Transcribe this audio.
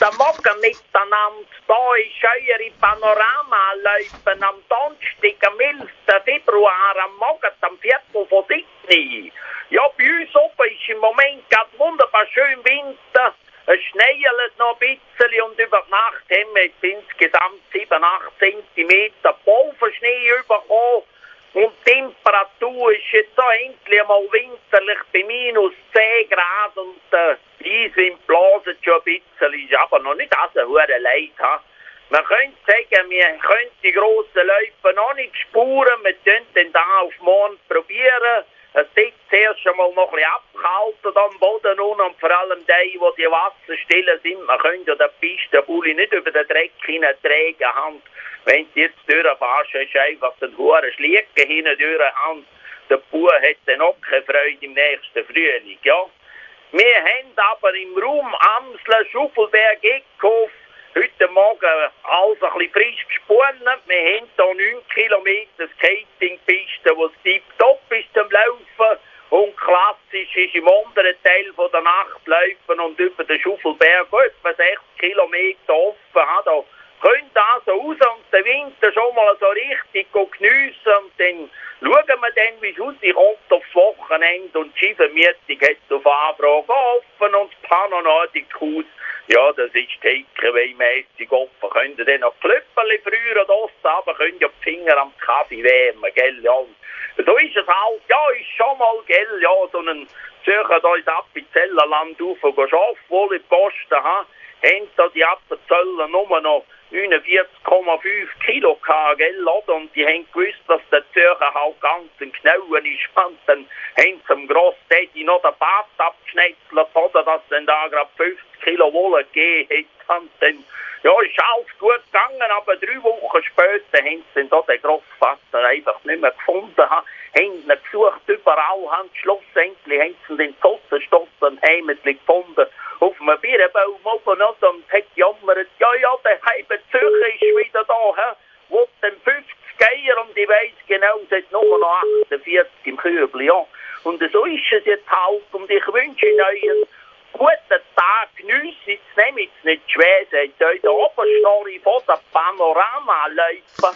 Guten Morgen miteinander. Da ist eure Panorama-Läufen am Donnerstag, am 11. Februar, am Morgen, am Viertel von Sydney. Ja, bei uns oben ist im Moment gerade wunderbar schön Winter. Es schneit noch ein bisschen und über die Nacht haben wir jetzt insgesamt 7, 8 cm Pulverschnee bekommen. Und die Temperatur ist jetzt so endlich mal winterlich bei minus 10 Grad und äh, die Eiswind blasen schon ein bisschen, ist aber noch nicht so hure leid. Ha? Man könnte sagen, wir können die grossen Läufe noch nicht spuren, wir können den da auf morgen probieren. Es wird zuerst einmal noch ein bisschen abgehalten am Boden und vor allem die, wo die Wasser still sind, man könnte den Pistenbulli nicht über den Dreck hineintragen, Hand. Wenn du jetzt durchfährst, du einfach den hohen Schlicken hinten durch Hand. Der Bauer hat dann auch keine Freude im nächsten Frühling, ja. Wir haben aber im Raum Amsler, Schuffelberg, Eckhof heute Morgen alles ein bisschen frisch gesponnen. Wir haben hier 9 Kilometer Skatingpiste, es tiptop ist zum Laufen. Und klassisch ist im unteren Teil von der Nacht laufen und über den Schuffelberg etwa 6 Kilometer offen. Da könnt also raus den Winter schon mal so richtig geniessen und dann schauen wir dann, wie es rauskommt aufs Wochenende und die Schiffenmietung hat auf Anfrage offen und das Panonatikhaus, ja, das ist takeaway-mässig offen. Könnt ihr dann noch Klöpperli früher und aber könnt ihr die Finger am Kaffee wärmen, gell, ja. So ist es halt, ja, ist schon mal, gell, ja, so einen Zürcher da ins Appenzellerland rauf und arbeiten, wohl in die Posten, ha, haben da die Appenzeller nur noch 49,5 Kilo gehabt, gell, oder? Und die haben gewusst, dass der Zürcher halt ganz ein Knauen ist. Und dann haben sie dem Grossdaddy noch den Bart abgeschnetzelt, oder? Dass dann da gerade 50 Kilo Wolle gegeben hat. Und dann, ja, ist alles gut gegangen, aber drei Wochen später haben sie dann da den Grossvater einfach nicht mehr gefunden. Ihn gesucht überall, haben schlussendlich haben sie den Zottenstoff heimlich gefunden. Auf einem Birnbaum oben noch und hat jammert, ja, ja, der halbe Zürcher ist wieder da, hä? Wo denn 50 Geier und ich weiss genau, es hat nur noch 48 im Kübel, ja. Und so ist es jetzt halt und ich wünsche Ihnen einen guten Tag, geniessen es, nehmt es nicht schwer, seid euch der Oberschnorri von der Panorama-Läufer.